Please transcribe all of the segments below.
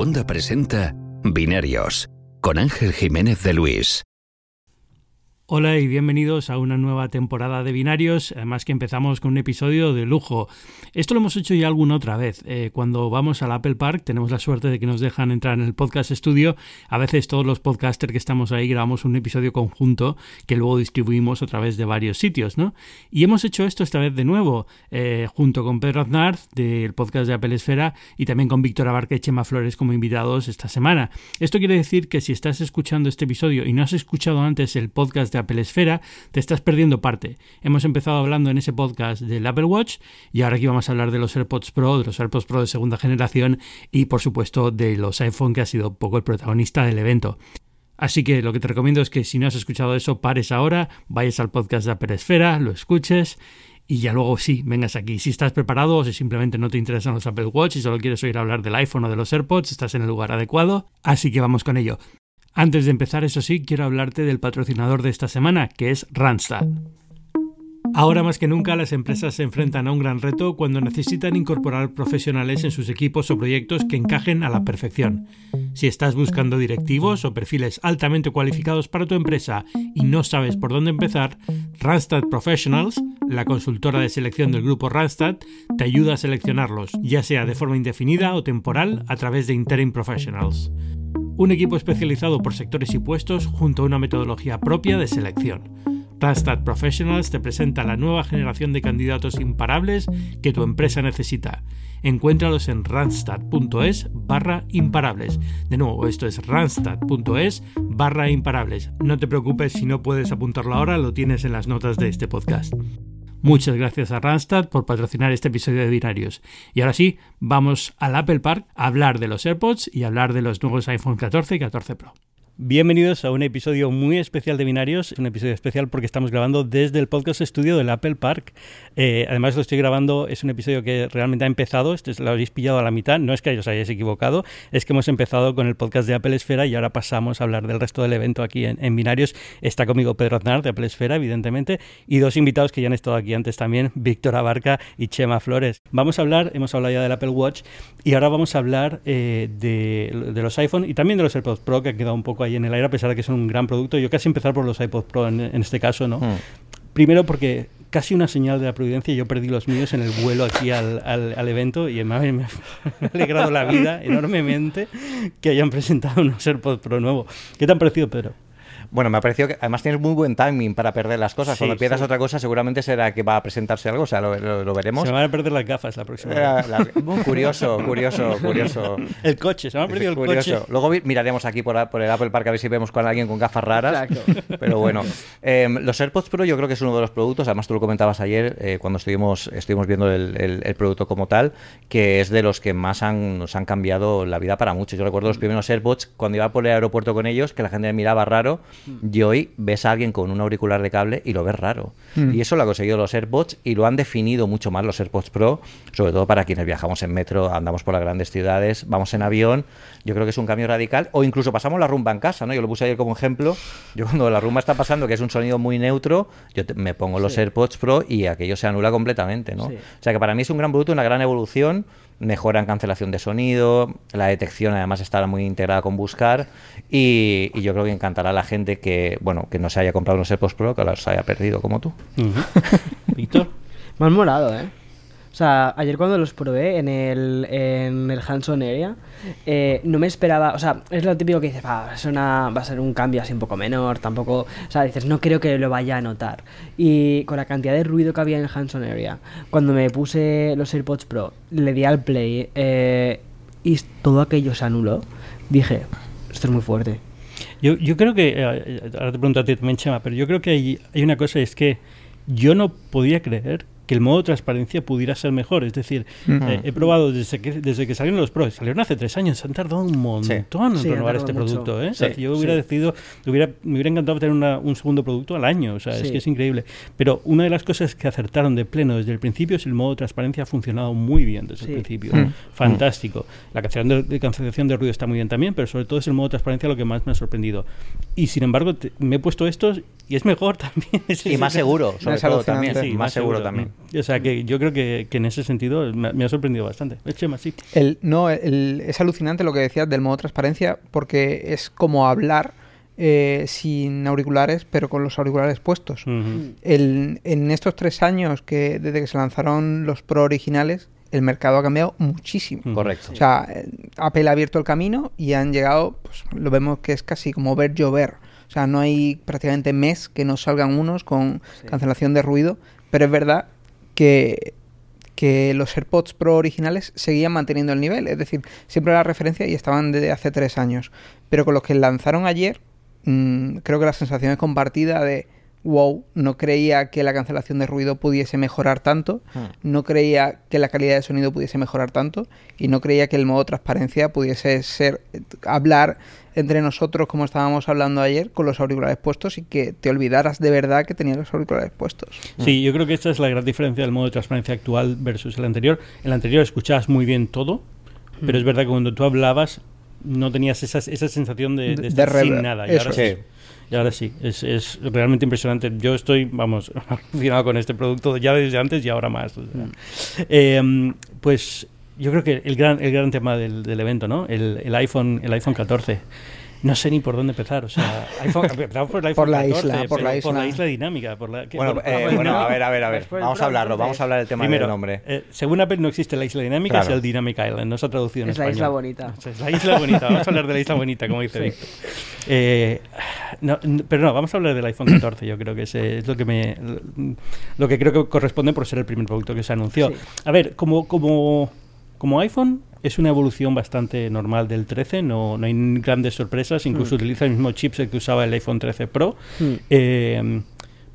Segunda presenta Binarios con Ángel Jiménez de Luis. Hola y bienvenidos a una nueva temporada de Binarios, además que empezamos con un episodio de lujo. Esto lo hemos hecho ya alguna otra vez. Eh, cuando vamos al Apple Park tenemos la suerte de que nos dejan entrar en el podcast estudio. A veces todos los podcasters que estamos ahí grabamos un episodio conjunto que luego distribuimos a través de varios sitios, ¿no? Y hemos hecho esto esta vez de nuevo, eh, junto con Pedro Aznar del podcast de Apple Esfera y también con Víctor Abarca y Chema Flores como invitados esta semana. Esto quiere decir que si estás escuchando este episodio y no has escuchado antes el podcast de Apple Esfera, te estás perdiendo parte. Hemos empezado hablando en ese podcast del Apple Watch y ahora aquí vamos a hablar de los AirPods Pro, de los AirPods Pro de segunda generación y por supuesto de los iPhone que ha sido un poco el protagonista del evento. Así que lo que te recomiendo es que si no has escuchado eso, pares ahora, vayas al podcast de Apple Esfera, lo escuches y ya luego sí, vengas aquí. Si estás preparado o si simplemente no te interesan los Apple Watch y solo quieres oír hablar del iPhone o de los AirPods, estás en el lugar adecuado. Así que vamos con ello. Antes de empezar, eso sí, quiero hablarte del patrocinador de esta semana, que es Randstad. Ahora más que nunca las empresas se enfrentan a un gran reto cuando necesitan incorporar profesionales en sus equipos o proyectos que encajen a la perfección. Si estás buscando directivos o perfiles altamente cualificados para tu empresa y no sabes por dónde empezar, Randstad Professionals, la consultora de selección del grupo Randstad, te ayuda a seleccionarlos, ya sea de forma indefinida o temporal a través de Interim Professionals un equipo especializado por sectores y puestos junto a una metodología propia de selección. Randstad Professionals te presenta la nueva generación de candidatos imparables que tu empresa necesita. Encuéntralos en randstad.es barra imparables. De nuevo, esto es randstad.es barra imparables. No te preocupes si no puedes apuntarlo ahora, lo tienes en las notas de este podcast. Muchas gracias a Randstad por patrocinar este episodio de Binarios. Y ahora sí, vamos al Apple Park a hablar de los AirPods y hablar de los nuevos iPhone 14 y 14 Pro. Bienvenidos a un episodio muy especial de Binarios, un episodio especial porque estamos grabando desde el podcast estudio del Apple Park. Eh, además lo estoy grabando, es un episodio que realmente ha empezado, este lo habéis pillado a la mitad, no es que os hayáis equivocado, es que hemos empezado con el podcast de Apple Esfera y ahora pasamos a hablar del resto del evento aquí en, Binarios. Está conmigo Pedro Aznar de Apple Esfera, evidentemente, y dos invitados que ya han estado aquí antes también, Víctor Abarca y Chema Flores. Vamos a hablar, hemos hablado ya del Apple Watch y ahora vamos a hablar eh, de, de, los iPhone y también de los AirPods Pro, que ha quedado un poco ahí en el aire, a pesar de que son un gran producto. Yo casi empezar por los iPod Pro en, este caso, ¿no? Hmm. Primero porque casi una señal de la providencia, yo perdí los míos en el vuelo aquí al, al, evento y me me ha, alegrado la vida enormemente que hayan presentado unos AirPods Pro nuevo. ¿Qué te han parecido, Pedro? Bueno, me ha parecido que además tienes muy buen timing para perder las cosas. Cuando pierdas otra cosa, seguramente será que va a presentarse algo, o sea, lo, veremos. Se van a perder las gafas la próxima vez. curioso, curioso, curioso. El coche, se me ha perdido el coche. Luego miraremos aquí por, el Apple Park a ver si vemos con alguien con gafas raras. Pero bueno, em, los AirPods Pro yo creo que es uno de los productos, además tú lo comentabas ayer eh, cuando estuvimos, estuvimos viendo el, producto como tal, que es de los que más han, nos han cambiado la vida para muchos. Yo recuerdo los primeros AirPods cuando iba por el aeropuerto con ellos, que la gente me miraba raro y hoy ves a alguien con un auricular de cable y lo ves raro. Mm. Y eso lo ha conseguido los AirPods y lo han definido mucho más los AirPods Pro, sobre todo para quienes viajamos en metro, andamos por las grandes ciudades, vamos en avión. Yo creo que es un cambio radical. O incluso pasamos la rumba en casa, ¿no? Yo lo puse ayer como ejemplo. Yo cuando la rumba está pasando, que es un sonido muy neutro, yo me pongo los AirPods Pro y aquello se anula completamente, ¿no? O sea que para mí es un gran producto, una gran evolución mejora en cancelación de sonido, la detección además estará muy integrada con buscar y, yo creo que encantará a la gente que bueno que no se haya comprado unos AirPods Pro que los haya perdido como tú. Víctor. Me han molado, ¿eh? O sea, ayer cuando los probé en el, en el Hanson Area, eh, no me esperaba, o sea, es lo típico que dices, va, va a ser un cambio así un poco menor, tampoco, o sea, dices, no creo que lo vaya a notar. Y con la cantidad de ruido que había en el Hanson Area, cuando me puse los AirPods Pro, le di al play eh, y todo aquello se anuló, dije, esto es muy fuerte. Yo, yo creo que, eh, ahora te pregunto a ti también, Chema, pero yo creo que hay, hay una cosa, es que yo no podía creer que el modo de transparencia pudiera ser mejor. Es decir, eh, he probado desde que, desde que salieron los pros, salieron hace tres años, han tardado un montón en renovar este producto. ¿eh? yo hubiera decidido, hubiera, me hubiera encantado tener un segundo producto al año, o sea, es que es increíble. Pero una de las cosas que acertaron de pleno desde el principio es el modo de transparencia ha funcionado muy bien desde el principio. Mm. Fantástico. La cancelación de, cancelación de ruido está muy bien también, pero sobre todo es el modo de transparencia lo que más me ha sorprendido. Y sin embargo, me he puesto estos y es mejor también. y más seguro, sobre todo también. más, seguro, también. O sea, que yo creo que, en ese sentido me, ha sorprendido bastante. El Chema, sí. El, no, es alucinante lo que decías del modo transparencia porque es como hablar eh, sin auriculares, pero con los auriculares puestos. el, en estos tres años que desde que se lanzaron los Pro originales, el mercado ha cambiado muchísimo. Correcto. O sea, eh, Apple ha abierto el camino y han llegado, pues lo vemos que es casi como ver llover. O sea, no hay prácticamente mes que no salgan unos con cancelación de ruido, pero es verdad que, los AirPods Pro originales seguían manteniendo el nivel, es decir, siempre la referencia y estaban desde hace tres años. Pero con los que lanzaron ayer, mmm, creo que la sensación es compartida de wow, no creía que la cancelación de ruido pudiese mejorar tanto, hmm. no creía que la calidad de sonido pudiese mejorar tanto y no creía que el modo transparencia pudiese ser hablar entre nosotros como estábamos hablando ayer con los auriculares puestos y que te olvidaras de verdad que tenías los auriculares puestos. Sí, yo creo que esta es la gran diferencia del modo de transparencia actual versus el anterior. El anterior escuchabas muy bien todo, pero es verdad que cuando tú hablabas no tenías esa, esa sensación de, estar sin nada. Y ahora sí. Y ahora sí, es, es, realmente impresionante. Yo estoy, vamos, alucinado con este producto ya desde antes y ahora más. Mm. Em, pues yo creo que el gran, el gran tema del, del evento, ¿no? El, el, iPhone, el iPhone 14 no sé ni por dónde empezar. O sea, iPhone, por, por la isla, por la isla. Por la isla dinámica. Por la, bueno, eh, bueno, a ver, a ver, a ver. Vamos a hablarlo, vamos a hablar del tema del nombre. Eh, según Apple no existe la isla dinámica, es el Dynamic Island, no se ha traducido en es español. Es la isla bonita. Es la isla bonita, vamos a hablar de la isla bonita, como dice Víctor. Eh, no, pero no, vamos a hablar del iPhone 14, yo creo que es, es lo que me lo que creo que corresponde por ser el primer producto que se anunció. A ver, como, como, como iPhone es una evolución bastante normal del 13, no, no hay grandes sorpresas, incluso mm. utiliza el mismo chipset que usaba el iPhone 13 Pro. Mm. Eh,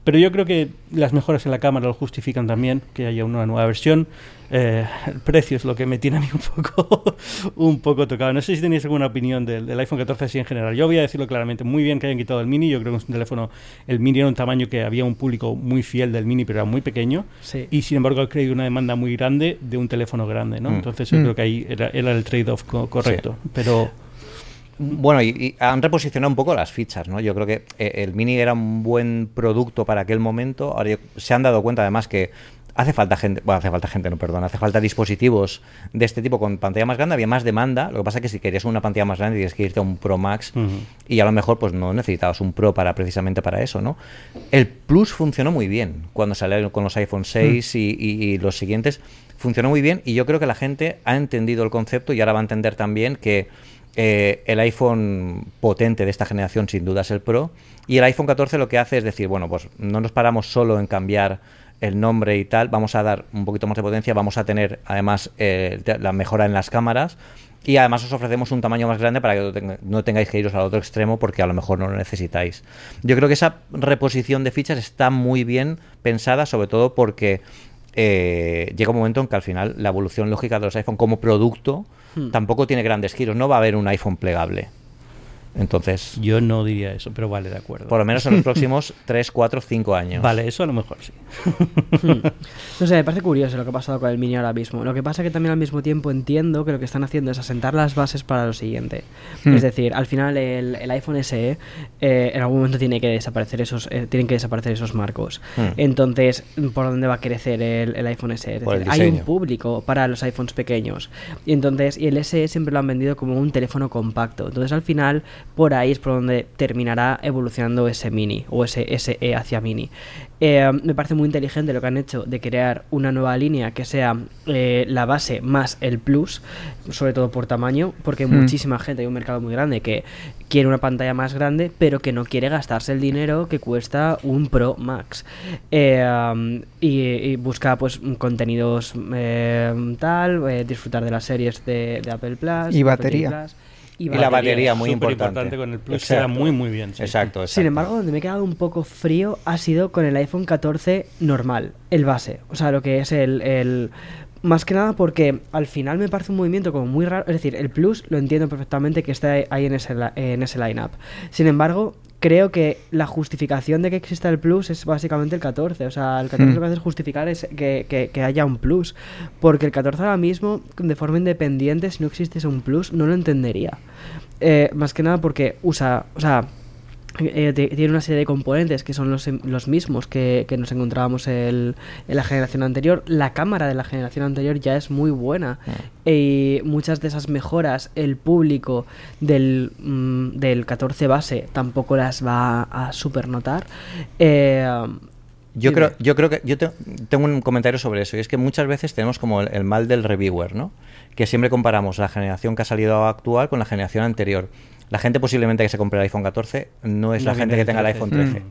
pero yo creo que las mejoras en la cámara lo justifican también, que haya una nueva versión. Eh, el precio es lo que me tiene a mí un poco, un poco tocado. No sé si tenéis alguna opinión del, iPhone 14 así en general. Yo voy a decirlo claramente. Muy bien que hayan quitado el mini. Yo creo que es un teléfono. El mini era un tamaño que había un público muy fiel del mini, pero era muy pequeño. Y sin embargo, ha creído una demanda muy grande de un teléfono grande. ¿no? Mm. Entonces, yo mm. creo que ahí era, el trade-off correcto. Pero. Bueno, y, han reposicionado un poco las fichas, ¿no? Yo creo que eh, el Mini era un buen producto para aquel momento. Ahora se han dado cuenta además que hace falta gente, bueno, hace falta gente, no, perdón, hace falta dispositivos de este tipo con pantalla más grande, había más demanda, lo que pasa es que si querías una pantalla más grande tienes que irte a un Pro Max y a lo mejor pues no necesitabas un Pro para precisamente para eso, ¿no? El Plus funcionó muy bien cuando salieron con los iPhone 6 y, los siguientes, funcionó muy bien y yo creo que la gente ha entendido el concepto y ahora va a entender también que eh, el iPhone potente de esta generación sin duda es el Pro y el iPhone 14 lo que hace es decir, bueno, pues no nos paramos solo en cambiar el nombre y tal, vamos a dar un poquito más de potencia, vamos a tener además eh, la mejora en las cámaras y además os ofrecemos un tamaño más grande para que no tengáis que iros al otro extremo porque a lo mejor no lo necesitáis. Yo creo que esa reposición de fichas está muy bien pensada, sobre todo porque eh, llega un momento en que al final la evolución lógica de los iPhone como producto hmm. tampoco tiene grandes giros. No va a haber un iPhone plegable. Entonces. Yo no diría eso, pero vale, de acuerdo. Por lo menos en los próximos 3, 4, 5 años. Vale, eso a lo mejor sí. Hmm. No sé, me parece curioso lo que ha pasado con el Mini ahora mismo. Lo que pasa es que también al mismo tiempo entiendo que lo que están haciendo es asentar las bases para lo siguiente. Hmm. Es decir, al final el, iPhone SE eh, en algún momento tiene que desaparecer esos, eh, tienen que desaparecer esos marcos. Hmm. Entonces, ¿por dónde va a crecer el, iPhone SE? hay un público para los iPhones pequeños. Y entonces, y el SE siempre lo han vendido como un teléfono compacto. Entonces, al final, por ahí es por donde terminará evolucionando ese mini o ese SE hacia mini. Eh, me parece muy inteligente lo que han hecho de crear una nueva línea que sea eh, la base más el plus, sobre todo por tamaño, porque hay hmm. muchísima gente, hay un mercado muy grande que quiere una pantalla más grande, pero que no quiere gastarse el dinero que cuesta un Pro Max. Eh, y, busca pues contenidos tal, disfrutar de las series de, Apple Plus y batería. Y, la batería, muy importante. con el Plus queda muy muy bien. Exacto, Sin embargo, donde me he quedado un poco frío ha sido con el iPhone 14 normal, el base. O sea, lo que es el, el más que nada porque al final me parece un movimiento como muy raro. Es decir, el Plus lo entiendo perfectamente que está ahí en ese, en ese line-up. Sin embargo, creo que la justificación de que exista el plus es básicamente el 14. O sea, el 14 lo que hace es justificar es que, haya un plus. Porque el 14 ahora mismo, de forma independiente, si no existiese un plus, no lo entendería. Eh, más que nada porque usa, o sea, eh, tiene una serie de componentes que son los, los mismos que, nos encontrábamos en la generación anterior. La cámara de la generación anterior ya es muy buena ah. y muchas de esas mejoras el público del, mm, del 14 base tampoco las va a supernotar. Eh, yo creo, yo creo que yo tengo un comentario sobre eso y es que muchas veces tenemos como el, el, mal del reviewer, ¿no? Que siempre comparamos la generación que ha salido actual con la generación anterior la gente posiblemente que se compre el iPhone 14 no es la gente que tenga el iPhone 13.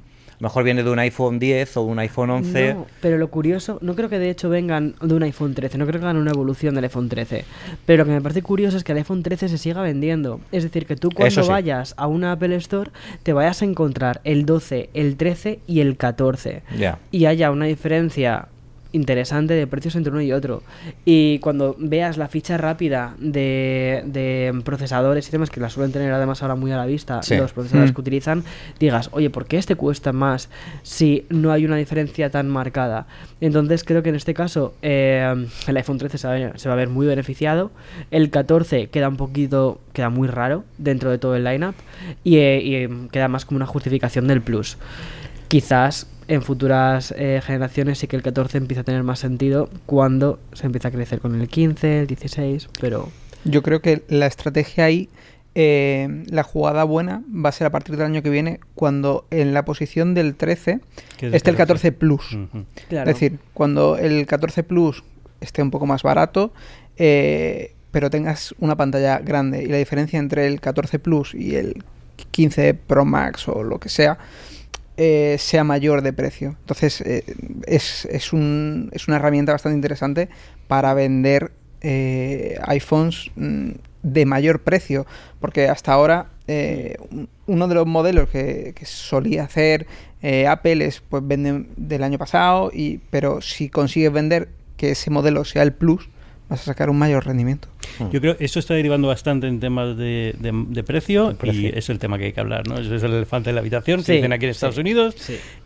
Mejor viene de un iPhone 10 o un iPhone 11. No, pero lo curioso, no creo que de hecho vengan de un iPhone 13, no creo que hagan una evolución del iPhone 13. Pero lo que me parece curioso es que el iPhone 13 se siga vendiendo. Es decir, que tú cuando vayas a una Apple Store te vayas a encontrar el 12, el 13 y el 14. Y haya una diferencia interesante de precios entre uno y otro. Y cuando veas la ficha rápida de, de procesadores y demás, que la suelen tener además ahora muy a la vista, los procesadores mm. que utilizan, digas, oye, ¿por qué este cuesta más si no hay una diferencia tan marcada? Entonces creo que en este caso eh, el iPhone 13 se va, a ver, muy beneficiado, el 14 queda un poquito, queda muy raro dentro de todo el lineup y, eh, y queda más como una justificación del plus. Quizás en futuras eh, generaciones sí que el 14 empieza a tener más sentido cuando se empieza a crecer con el 15, el 16, pero... Yo creo que la estrategia ahí, eh, la jugada buena va a ser a partir del año que viene cuando en la posición del 13 esté el 14 Plus. Es decir, cuando el 14 Plus esté un poco más barato, eh, pero tengas una pantalla grande y la diferencia entre el 14 Plus y el 15 Pro Max o lo que sea eh, sea mayor de precio. Entonces eh, es, es, un, es, una herramienta bastante interesante para vender eh, iPhones mm, de mayor precio, porque hasta ahora uno de los modelos que, solía hacer Apple es pues venden del año pasado, y, pero si consigues vender que ese modelo sea el Plus, vas a sacar un mayor rendimiento. Hmm. Yo creo que eso está derivando bastante en temas de, de, precio, y es el tema que hay que hablar, ¿no? Ese es el elefante de la habitación, se dicen aquí en Estados Unidos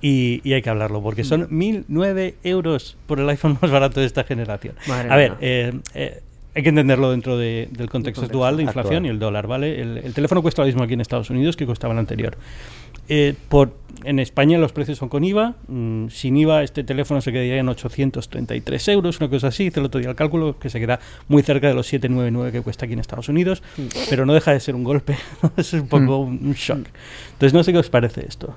y, y, hay que hablarlo, porque son 1.009 euros por el iPhone más barato de esta generación. a ver, eh, eh, hay que entenderlo dentro del contexto, actual de inflación y el dólar, ¿vale? El, el, teléfono cuesta lo mismo aquí en Estados Unidos que costaba el anterior. Eh, por, en España los precios son con IVA. Mm, sin IVA este teléfono se quedaría en 833 euros, una cosa así. Hice el otro día el cálculo que se queda muy cerca de los 799 que cuesta aquí en Estados Unidos. Mm. Pero no deja de ser un golpe. es un poco mm. un shock. Entonces no sé qué os parece esto.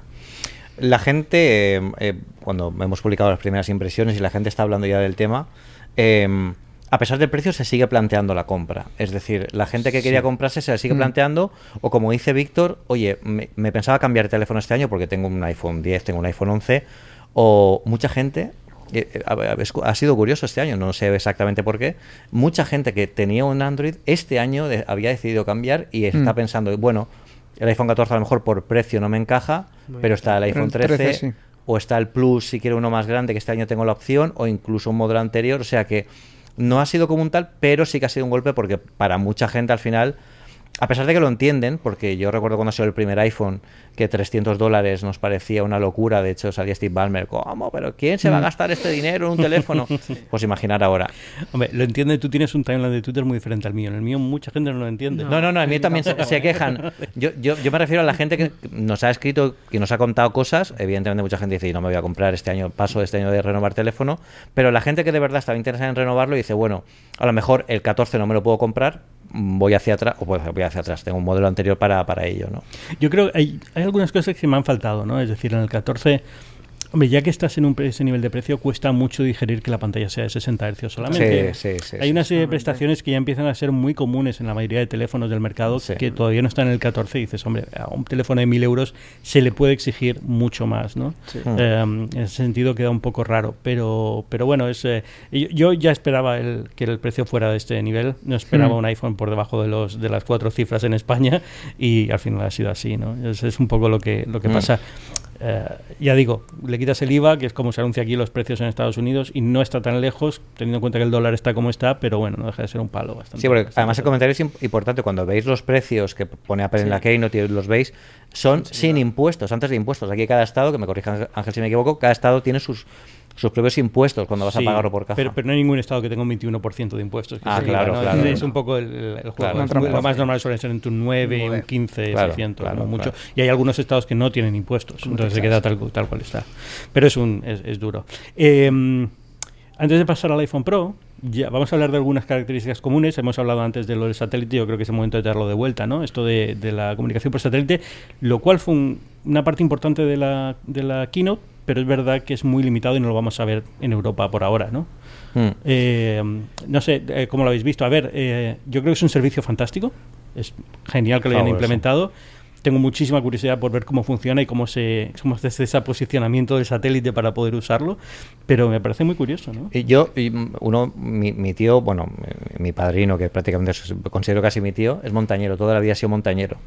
La gente, eh, eh, cuando hemos publicado las primeras impresiones y la gente está hablando ya del tema, eh, a pesar del precio, se sigue planteando la compra. Es decir, la gente que quería comprarse se la sigue mm. planteando, o como dice Víctor, oye, me, pensaba cambiar teléfono este año porque tengo un iPhone 10, tengo un iPhone 11, o mucha gente eh, eh, ha sido curioso este año, no sé exactamente por qué. Mucha gente que tenía un Android este año había decidido cambiar y está mm. pensando, bueno, el iPhone 14 a lo mejor por precio no me encaja, pero está el iPhone 13, o está el Plus si quiero uno más grande, que este año tengo la opción, o incluso un modelo anterior, o sea que no ha sido como un tal, pero sí que ha sido un golpe porque para mucha gente al final a pesar de que lo entienden, porque yo recuerdo cuando salió el primer iPhone que 300 dólares nos parecía una locura, de hecho salía Steve Ballmer, ¿cómo? ¿Pero quién se va a mm. gastar este dinero en un teléfono? Pues imaginar ahora. Hombre, lo entiende, tú tienes un timeline de Twitter muy diferente al mío, en el mío mucha gente no lo entiende. No, no, no, a mí también se, quejan. Yo, yo, yo, me refiero a la gente que nos ha escrito, que nos ha contado cosas, evidentemente mucha gente dice, no me voy a comprar este año, paso este año de renovar teléfono, pero la gente que de verdad estaba interesada en renovarlo dice, bueno, a lo mejor el 14 no me lo puedo comprar, voy hacia atrás, o voy hacia atrás, tengo un modelo anterior para, para ello, ¿no? Yo creo que hay, hay algunas cosas que me han faltado, ¿no? Es decir, en el 14 Hombre, ya que estás en un, ese nivel de precio, cuesta mucho digerir que la pantalla sea de 60 Hz solamente. Sí, sí, sí, Hay una serie de prestaciones que ya empiezan a ser muy comunes en la mayoría de teléfonos del mercado que todavía no están en el 14 y dices, hombre, a un teléfono de 1000 euros se le puede exigir mucho más, ¿no? Em, en ese sentido queda un poco raro, pero, pero bueno, es, eh, yo, ya esperaba el, que el precio fuera de este nivel, no esperaba un iPhone por debajo de, los, de las cuatro cifras en España y al final ha sido así, ¿no? Es, es un poco lo que, lo que pasa. Eh, ya digo, le quitas el IVA, que es como se anuncia aquí los precios en Estados Unidos, y no está tan lejos, teniendo en cuenta que el dólar está como está, pero bueno, no deja de ser un palo bastante. Sí, porque además el comentario es importante, cuando veis los precios que pone Apple en la Keynote y los veis, son sin impuestos, antes de impuestos. Aquí cada estado, que me corrija Ángel si me equivoco, cada estado tiene sus sus propios impuestos cuando vas a pagarlo por caja. Pero, pero, no hay ningún estado que tenga un 21% de impuestos. ah, claro, claro. Es un poco el, juego. lo más normal suele ser entre un 9 y un 15%, mucho. Y hay algunos estados que no tienen impuestos, entonces se queda tal, tal cual está. Pero es, un, es, es duro. Eh, antes de pasar al iPhone Pro, ya, vamos a hablar de algunas características comunes. Hemos hablado antes de lo del satélite, yo creo que es el momento de darlo de vuelta, ¿no? Esto de, la comunicación por satélite, lo cual fue una parte importante de la, de la keynote, pero es verdad que es muy limitado y no lo vamos a ver en Europa por ahora, ¿no? Hmm. Eh, no sé eh, cómo lo habéis visto. A ver, eh, yo creo que es un servicio fantástico. Es genial que lo hayan implementado tengo muchísima curiosidad por ver cómo funciona y cómo se, cómo hace ese posicionamiento del satélite para poder usarlo, pero me parece muy curioso, ¿no? Y yo, uno, mi, tío, bueno, mi padrino, que prácticamente considero casi mi tío, es montañero, toda la vida ha sido montañero.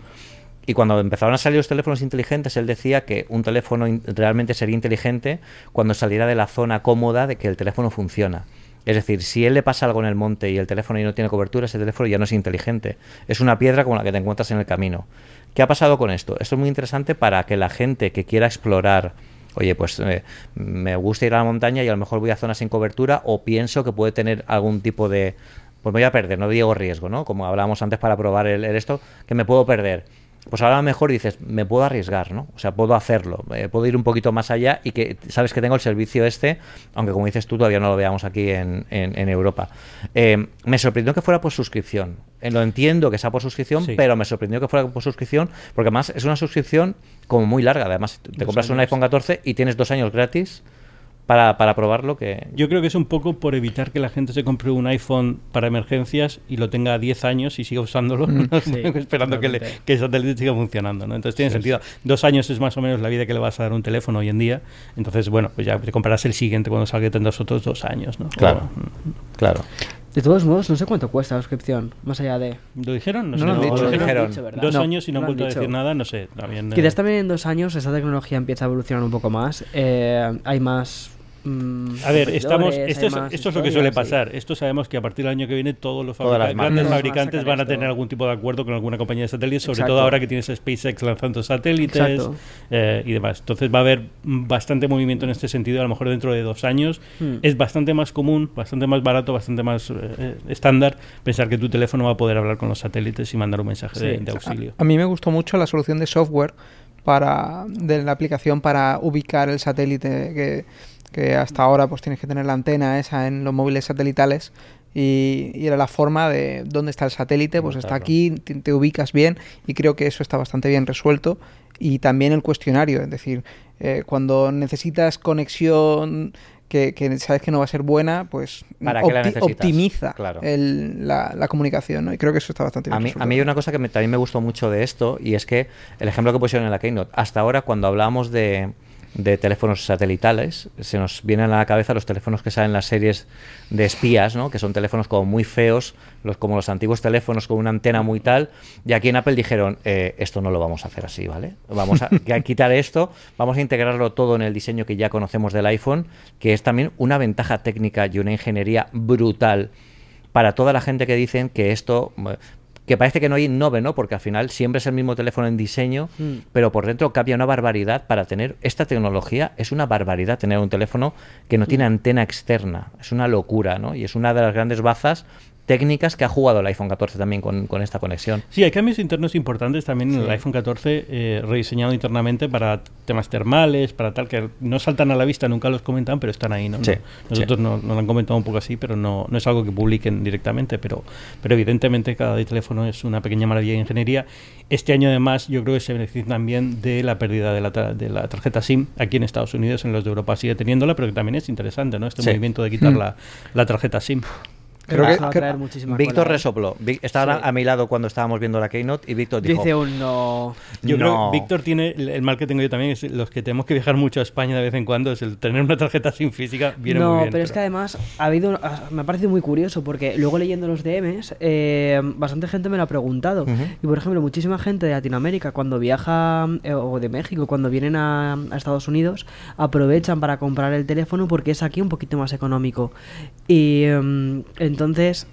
Y cuando empezaron a salir los teléfonos inteligentes, él decía que un teléfono realmente sería inteligente cuando saliera de la zona cómoda de que el teléfono funciona. Es decir, si él le pasa algo en el monte y el teléfono y no tiene cobertura, ese teléfono ya no es inteligente. Es una piedra como la que te encuentras en el camino. ¿Qué ha pasado con esto? Esto es muy interesante para que la gente que quiera explorar, oye, pues eh, me gusta ir a la montaña y a lo mejor voy a zonas sin cobertura o pienso que puede tener algún tipo de... Pues me voy a perder, no digo riesgo, ¿no? Como hablábamos antes para probar el esto, que me puedo perder pues ahora mejor dices, me puedo arriesgar, ¿no? O sea, puedo hacerlo, eh, puedo ir un poquito más allá y que sabes que tengo el servicio este, aunque como dices tú todavía no lo veamos aquí en, en, Europa. Eh, me sorprendió que fuera por suscripción. Eh, lo entiendo que sea por suscripción, pero me sorprendió que fuera por suscripción, porque además es una suscripción como muy larga. Además, te compras un iPhone 14 y tienes dos años gratis para, para probarlo que... Yo creo que es un poco por evitar que la gente se compre un iPhone para emergencias y lo tenga 10 años y siga usándolo, mm. esperando que, el satélite siga funcionando. ¿no? Entonces tiene sentido. Dos años es más o menos la vida que le vas a dar un teléfono hoy en día. Entonces, bueno, pues ya te comprarás el siguiente cuando salga tendrás otros dos años. ¿no? Claro, mm. claro. De todos modos, no sé cuánto cuesta la suscripción, más allá de... ¿Lo dijeron? No, lo, dijeron. dos años y no, han vuelto a decir nada, no sé. También, Quizás eh, también en dos años esa tecnología empieza a evolucionar un poco más. Eh, hay más a ver, estamos, esto, es, esto es lo que suele pasar. Esto sabemos que a partir del año que viene todos los grandes fabricantes van a tener algún tipo de acuerdo con alguna compañía de satélites, sobre todo ahora que tienes SpaceX lanzando satélites eh, y demás. Entonces va a haber bastante movimiento en este sentido. A lo mejor dentro de dos años hmm. es bastante más común, bastante más barato, bastante más eh, estándar pensar que tu teléfono va a poder hablar con los satélites y mandar un mensaje de, auxilio. A, a mí me gustó mucho la solución de software para de la aplicación para ubicar el satélite que que hasta ahora pues tienes que tener la antena esa en los móviles satelitales y, era la forma de dónde está el satélite, pues está aquí, te, ubicas bien y creo que eso está bastante bien resuelto y también el cuestionario, es decir, eh, cuando necesitas conexión que, sabes que no va a ser buena, pues optimiza la, comunicación, ¿no? Y creo que eso está bastante bien. A mí, a mí hay una cosa que también me gustó mucho de esto, y es que el ejemplo que pusieron en la Keynote, hasta ahora cuando hablábamos de, de teléfonos satelitales. Se nos vienen a la cabeza los teléfonos que salen en las series de espías, ¿no? que son teléfonos como muy feos, los, como los antiguos teléfonos con una antena muy tal. Y aquí en Apple dijeron, eh, esto no lo vamos a hacer así, ¿vale? Vamos a, a quitar esto, vamos a integrarlo todo en el diseño que ya conocemos del iPhone, que es también una ventaja técnica y una ingeniería brutal para toda la gente que dicen que esto que parece que no hay innove, ¿no? Porque al final siempre es el mismo teléfono en diseño, mm. pero por dentro cambia una barbaridad para tener esta tecnología. Es una barbaridad tener un teléfono que no tiene mm. antena externa. Es una locura, ¿no? Y es una de las grandes bazas técnicas que ha jugado el iPhone 14 también con, esta conexión. Sí, hay cambios internos importantes también en el iPhone 14 eh, rediseñado internamente para temas termales, para tal, que no saltan a la vista, nunca los comentan, pero están ahí, ¿no? Nosotros nos no, lo han comentado un poco así, pero no, no es algo que publiquen directamente, pero, pero evidentemente cada teléfono es una pequeña maravilla de ingeniería. Este año además yo creo que se beneficia también de la pérdida de la, de la tarjeta SIM aquí en Estados Unidos, en los de Europa sigue teniéndola, pero que también es interesante, ¿no? Este movimiento de quitar mm. la, la tarjeta SIM. Creo que, Víctor resopló. Estaba a mi lado cuando estábamos viendo la Keynote y Víctor dijo... Dice un no... Yo creo que Víctor tiene el mal que tengo yo también, es los que tenemos que viajar mucho a España de vez en cuando, es el tener una tarjeta sin física viene no, muy bien. pero, es que además ha habido, me ha parecido muy curioso porque luego leyendo los DMs, eh, bastante gente me lo ha preguntado. Y por ejemplo, muchísima gente de Latinoamérica cuando viaja, eh, o de México, cuando vienen a, a Estados Unidos, aprovechan para comprar el teléfono porque es aquí un poquito más económico. Y em, entonces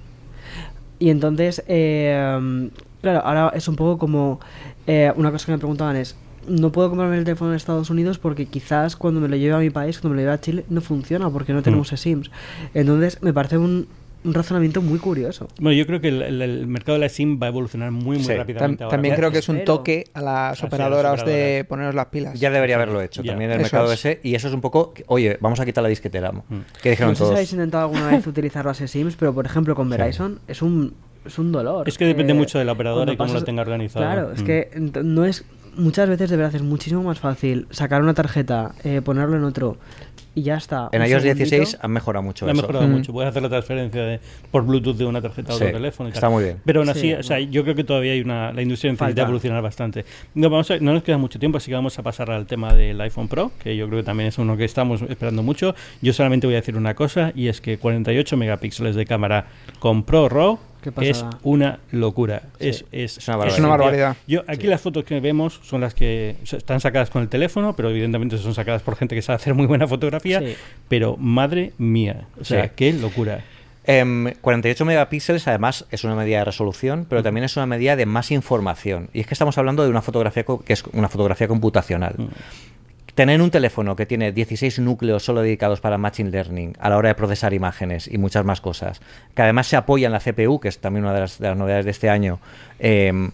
y entonces, eh, claro, ahora es un poco como... Eh, una cosa que me preguntaban es, no puedo comprarme el teléfono en Estados Unidos porque quizás cuando me lo lleve a mi país, cuando me lo lleve a Chile, no funciona porque no tenemos SIMs. Entonces me parece un, un razonamiento muy curioso. Bueno, yo creo que el, el- el mercado de la SIM va a evolucionar muy, muy Sí. rápidamente. Tam- ahora. también creo que es un toque a las operadoras de poneros las pilas. Ya debería haberlo hecho Ya. también el Eso mercado es. ese. Y eso es un poco, oye, vamos a quitar la disquetera. Mm. Que dijeron No sé si habéis intentado alguna vez utilizar las SIMs, pero por ejemplo con Verizon es un es un dolor. Es que depende Eh, mucho de la operadora cuando y cómo lo tenga organizado. Claro, es Mm. que no es muchas veces de verdad es muchísimo más fácil sacar una tarjeta, eh, ponerlo en otro y ya está. En iOS segundito. 16 han mejorado mucho ha mejorado Mm. mucho. Puedes hacer la transferencia de, por Bluetooth de una tarjeta a otro Sí, teléfono. y tal. está muy bien. Pero aún así, Sí, o sea, yo creo que todavía hay una. La industria necesita evolucionar bastante. No, vamos a- no nos queda mucho tiempo, así que vamos a pasar al tema del iPhone Pro, que yo creo que también es uno que estamos esperando mucho. Yo solamente voy a decir una cosa, y es que 48 megapíxeles de cámara con Pro RAW. Qué Es una locura. Sí. Es, es, Es una barbaridad. Es una barbaridad. Yo, aquí las fotos que vemos son las que están sacadas con el teléfono, pero evidentemente son sacadas por gente que sabe hacer muy buena fotografía. Sí. Pero madre mía, o sea, Sí. qué locura. Em, 48 megapíxeles además es una medida de resolución, pero también es una medida de más información. Y es que estamos hablando de una fotografía que es una fotografía computacional. Mm. Tener un teléfono que tiene 16 núcleos solo dedicados para Machine Learning a la hora de procesar imágenes y muchas más cosas, que además se apoya en la CPU, que es también una de las, de las novedades de este año, em,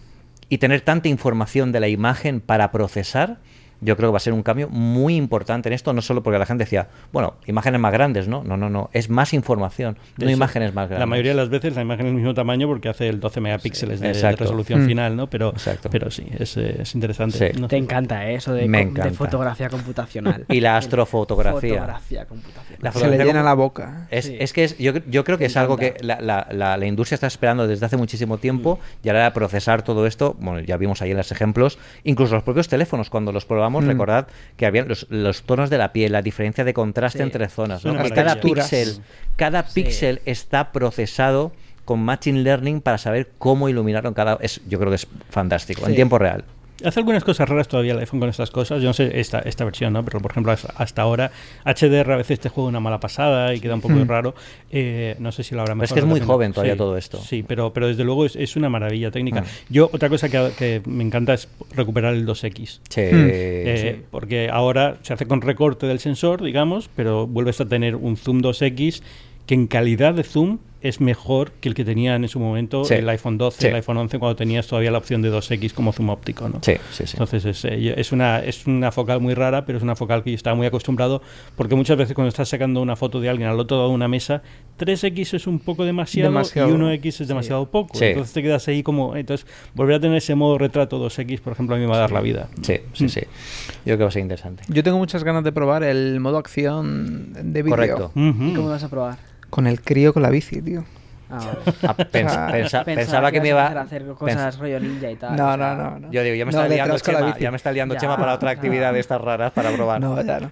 y tener tanta información de la imagen para procesar, yo creo que va a ser un cambio muy importante en esto, no solo porque la gente decía, bueno, imágenes más grandes, ¿no? No, no, no, es más información, no Eso, imágenes más grandes. La mayoría de las veces la imagen es el mismo tamaño porque hace el 12 megapíxeles de, resolución Mm. final, ¿no? Pero, Exacto. pero sí, es, eh, es interesante. Sí. No Te sé. encanta ¿eh? eso de, Me fotografía computacional. Y la astrofotografía. Fotografía computacional. La Se le llena la boca. Es, Sí. es que es, yo, yo creo que es algo que la, la- la- la industria está esperando desde hace muchísimo tiempo Mm. y ahora procesar todo esto, bueno, ya vimos ahí en los ejemplos, incluso los propios teléfonos, cuando los probamos, Mm. recordad que habían los, los tonos de la piel, la diferencia de contraste Sí. entre zonas, Es ¿no? una Y cada píxel, cada Sí. píxel está procesado con Machine Learning para saber cómo iluminaron cada... Es, yo creo que es fantástico, en tiempo real. Hace algunas cosas raras todavía el iPhone con estas cosas. Yo no sé esta, esta versión, ¿no? Pero por ejemplo, hasta- ahora HDR a veces te juega una mala pasada y queda un poco Mm. raro. Eh, no sé si lo habrá Pero es mejor que es muy joven todavía Sí, todo esto. Sí, pero, pero desde luego es, es una maravilla técnica. Mm. Yo, otra cosa que, que me encanta es recuperar el 2X. Sí, Eh, sí. Porque ahora se hace con recorte del sensor, digamos, pero vuelves a tener un zoom 2X que en calidad de zoom es mejor que el que tenían en su momento Sí. el iPhone 12, Sí. el iPhone 11, cuando tenías todavía la opción de 2X como zoom óptico. ¿no? Sí, sí, sí. Entonces es, eh, es, una, es una focal muy rara, pero es una focal que yo estaba muy acostumbrado, porque muchas veces cuando estás sacando una foto de alguien al otro lado de una mesa, 3X es un poco demasiado, Demasiado. y 1X es demasiado poco. Sí. Entonces te quedas ahí como... Entonces volver a tener ese modo retrato 2X, por ejemplo, a mí me va a dar la vida. Sí, sí, Mm. sí. Yo creo que va a ser interesante. Yo tengo muchas ganas de probar el modo acción de vídeo. Correcto. ¿Y cómo vas a probar? Con el crío con la bici, tío. Ah. Ah, pens- Ah, pensa- Pensaba pensaba que me iba... a hacer cosas rollo ninja y tal. No, o sea, no, no, no. Yo digo, ya me No, está liando Chema, ya me está liando Ya, Chema para otra actividad de estas raras para probar. No, ya no.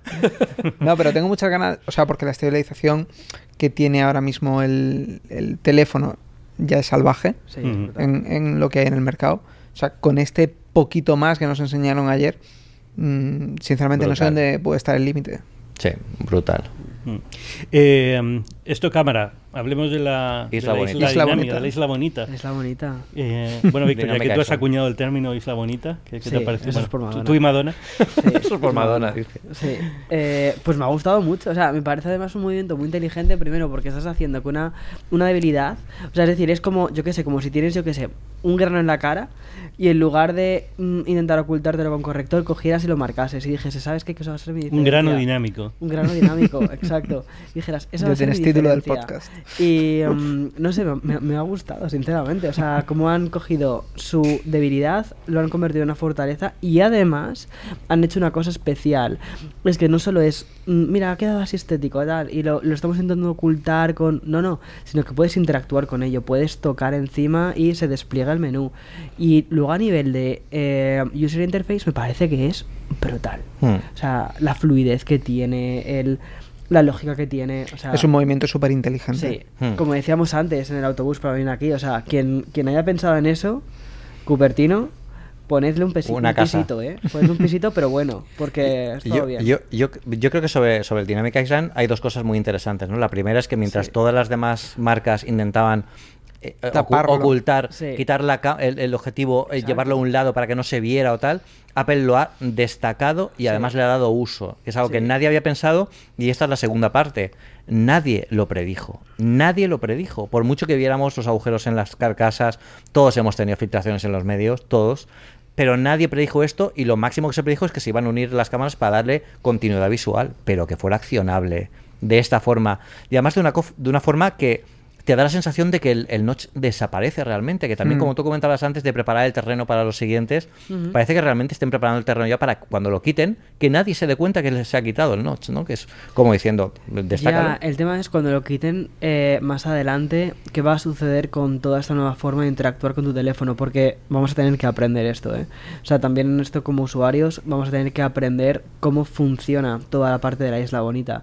No, pero tengo muchas ganas, o sea, porque la estabilización que tiene ahora mismo el, el teléfono ya es salvaje Sí, en, en lo que hay en el mercado. O sea, con este poquito más que nos enseñaron ayer, mm, sinceramente no sé dónde puede estar el límite. Sí, brutal. Mm. Eh, esto cámara, hablemos de la Isla de la Bonita. isla, Isla dinámica, Bonita. de la isla bonita. Es la bonita. Eh, bueno, Víctor, ya que Dinámica tú has eso. acuñado el término isla bonita, ¿qué, qué te parece? eso es por tú- Madonna. tú y Madonna. Sí, Eso es por Madonna, dice. Sí, eh, pues me ha gustado mucho. O sea, me parece además un movimiento muy inteligente. Primero, porque estás haciendo que una, una debilidad. O sea, es decir, es como, yo qué sé, como si tienes, yo qué sé, un grano en la cara y en lugar de mm, intentar ocultártelo con corrector, cogieras y lo marcases y dijese, ¿sabes qué? Que eso va a ser mi Un grano diferencia". dinámico. Un grano dinámico, exacto. Dijeras, eso va a ser tienes mi título del diferencia. podcast. Y mm, no sé, me, me ha gustado, sinceramente. O sea, cómo han cogido su debilidad, lo han convertido en una fortaleza y además han hecho una cosa especial. Es que no solo es, mm, mira, ha quedado así estético tal, y lo, lo estamos intentando ocultar con. No, no, sino que puedes interactuar con ello, puedes tocar encima y se despliega el menú. Y luego a nivel de eh, user interface, me parece que es brutal. Hmm. O sea, la fluidez que tiene, el, la lógica que tiene. O sea, Es un movimiento súper inteligente. Sí, Hmm. como decíamos antes en el autobús para venir aquí, o sea, quien, quien haya pensado en eso, Cupertino, ponedle un, pesi- Una un pisito, ¿eh? Ponedle un pisito, pero bueno, porque es todo Yo, bien. yo, yo, yo creo que sobre, sobre el Dynamic Island hay dos cosas muy interesantes. ¿no? La primera es que mientras Sí. todas las demás marcas intentaban eh, ocultar, quitar el, objetivo, eh, llevarlo a un lado para que no se viera o tal, Apple lo ha destacado y además le ha dado uso, que es algo que nadie había pensado y esta es la segunda parte. Nadie lo predijo, nadie lo predijo. Por mucho que viéramos los agujeros en las carcasas, todos hemos tenido filtraciones en los medios, todos, pero nadie predijo esto y lo máximo que se predijo es que se iban a unir las cámaras para darle continuidad visual, pero que fuera accionable de esta forma. Y además de una, de una forma que te da la sensación de que el, notch desaparece realmente, que también mm. como tú comentabas antes de preparar el terreno para los siguientes, parece que realmente estén preparando el terreno ya para cuando lo quiten, que nadie se dé cuenta que se ha quitado el notch, ¿no? Que es como diciendo, destaca. el tema es cuando lo quiten eh, más adelante, ¿qué va a suceder con toda esta nueva forma de interactuar con tu teléfono? Porque vamos a tener que aprender esto, ¿eh? O sea, también esto como usuarios vamos a tener que aprender cómo funciona toda la parte de la isla bonita.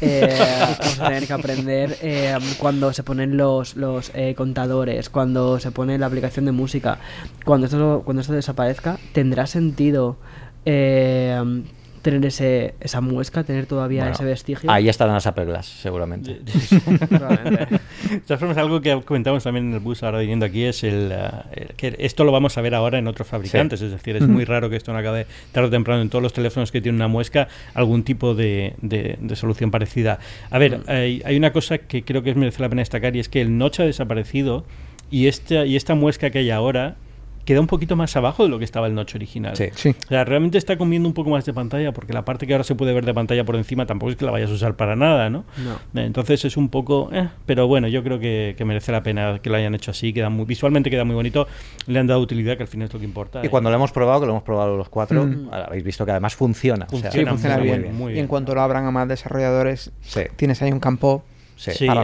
Eh, vamos a tener que aprender eh, cuando se los, los eh, contadores, cuando se pone la aplicación de música. Cuando esto, cuando esto desaparezca, tendrá sentido tener ese, esa muesca, tener todavía ese vestigio. Ahí estarán las Apple seguramente. de todas formas, algo que comentamos también en el bus ahora viniendo aquí es el, que esto lo vamos a ver ahora en otros fabricantes. Es decir, es muy raro que esto no acabe tarde o temprano en todos los teléfonos que tienen una muesca algún tipo de, de, solución parecida. A ver, hay, hay, una cosa que creo que merece la pena destacar y es que el notch ha desaparecido y esta, y esta muesca que hay ahora queda un poquito más abajo de lo que estaba el noche original. Sí. sí. O sea, realmente está comiendo un poco más de pantalla, porque la parte que ahora se puede ver de pantalla por encima tampoco es que la vayas a usar para nada, ¿no? no. Entonces es un poco... Eh, pero bueno, yo creo que, merece la pena que lo hayan hecho así, queda muy, visualmente queda muy bonito, le han dado utilidad, que al final es lo que importa. Y cuando lo hemos probado, que lo hemos probado los cuatro, mm. habéis visto que además funciona. funciona sí, funciona bien. y en cuanto lo abran a más desarrolladores, tienes ahí un campo Sí, para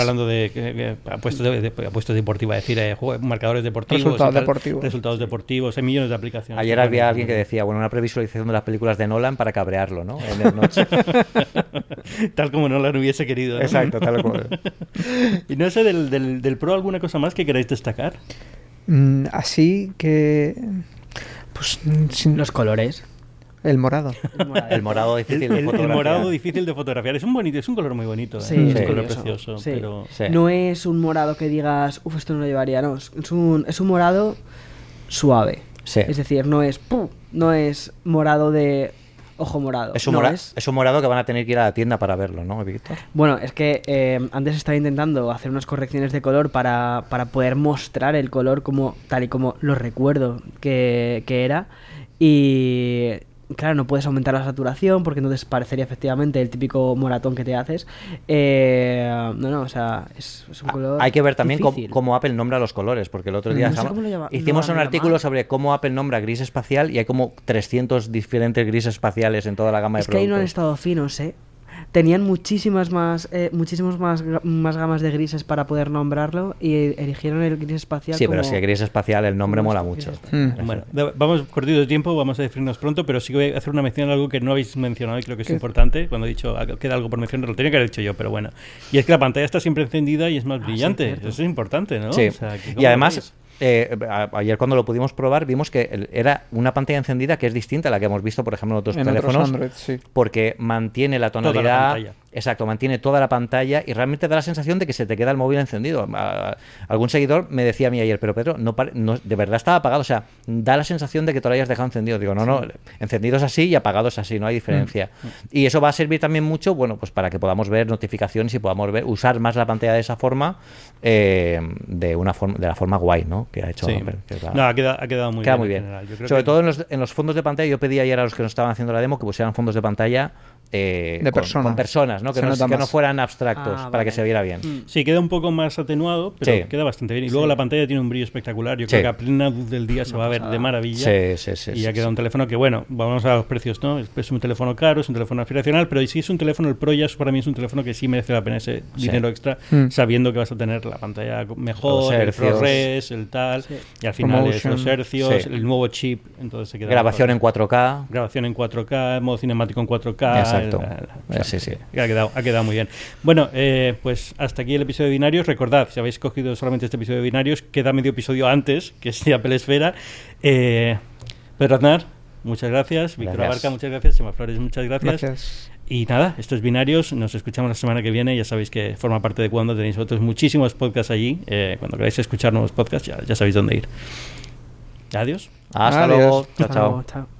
hablando de, apuestos, de, apuestos deportivos, es decir, eh, marcadores deportivos, resultados deportivos. Resultados deportivos, hay millones de aplicaciones. Ayer había alguien que decía, bueno, una previsualización de las películas de Nolan para cabrearlo, ¿no? En el noche. tal como Nolan hubiese querido. Exacto, tal cual. y no sé, del, del, del, Pro, ¿alguna cosa más que queráis destacar? Mm, así que. Pues. Sin... Los colores. El morado. El morado, difícil de fotografiar. El morado difícil de fotografiar. Es un bonito, es un color muy bonito. ¿eh? Sí, es un color precioso. Pero... No es un morado que digas, uff, esto no lo llevaría. No, es un, es un morado suave. Es decir, no es, no es morado de ojo morado. Es un, es... un, morado que van a tener que ir a la tienda para verlo, ¿no, Víctor? Bueno, es que eh, antes estaba intentando hacer unas correcciones de color para, para, poder mostrar el color como tal y como lo recuerdo que, que era. Y claro, no puedes aumentar la saturación porque entonces parecería efectivamente el típico moratón que te haces. Eh, no, no, o sea, es, un ah, color. Hay que ver también cómo, Apple nombra los colores, porque el otro día hicimos un artículo sobre cómo Apple nombra gris espacial y hay como 300 diferentes grises espaciales en toda la gama de productos. Es que ahí no han estado finos, ¿eh? Tenían muchísimas más, eh, muchísimos más, más gamas de grises para poder nombrarlo y eligieron el gris espacial. Sí, pero si el gris espacial, el nombre mola mucho. Hmm. Bueno, vamos cortito de tiempo, vamos a definirnos pronto, pero sí que voy a hacer una mención a algo que no habéis mencionado y creo que es importante. Cuando he dicho queda algo por mencionar, lo tenía que haber hecho yo, pero bueno. Y es que la pantalla está siempre encendida y es más ah, brillante. Eso es importante, ¿no? Sí. y además, eh, ayer cuando lo pudimos probar vimos que era una pantalla encendida que es distinta a la que hemos visto, por ejemplo, en otros teléfonos, porque mantiene la tonalidad, exacto, mantiene toda la pantalla y realmente da la sensación de que se te queda el móvil encendido. algún seguidor me decía a mí ayer, pero Pedro, no, de verdad estaba apagado, o sea, da la sensación de que lo hayas dejado encendido. Digo, no, no, encendido es así y apagado es así, no hay diferencia. Mm. Y eso va a servir también mucho, bueno, pues para que podamos ver notificaciones y podamos ver, usar más la pantalla de esa forma, eh, de una forma, de la forma guay, ¿no? que ha hecho No, ha quedado, muy bien. Sobre todo en los, fondos de pantalla, yo pedí ayer a los que nos estaban haciendo la demo que pusieran fondos de pantalla eh, de con, personas, ¿no? Que, no, fueran abstractos ah, para que se viera bien. Mm. Sí, queda un poco más atenuado, pero queda bastante bien. Y luego la pantalla tiene un brillo espectacular. Yo creo que a plena luz del día se va a ver de maravilla. Sí, sí, sí. Y ya queda un teléfono que, bueno, vamos a los precios, ¿no? Es un teléfono caro, es un teléfono aspiracional, pero si es un teléfono, el Pro ya para mí es un teléfono que sí merece la pena ese dinero extra, mm. sabiendo que vas a tener la pantalla mejor, el ProRes, el tal, y al final es los hercios, el nuevo chip. Entonces se queda Grabación en 4K. Grabación en 4K, modo cinemático en 4K. Exacto. Sí, sí. Ha quedado, ha quedado muy bien. Bueno, eh, pues hasta aquí el episodio de Binarios. Recordad, si habéis cogido solamente este episodio de Binarios, queda medio episodio antes, que es de Apple eh, Pedro Aznar, muchas gracias. Víctor Abarca, muchas gracias. Sema Flores, muchas gracias. Y nada, estos es binarios. Nos escuchamos la semana que viene. Ya sabéis que forma parte de cuando tenéis otros muchísimos podcasts allí. Eh, cuando queráis escuchar nuevos podcasts, ya, sabéis dónde ir. Adiós. Hasta luego. chao. chao. chao.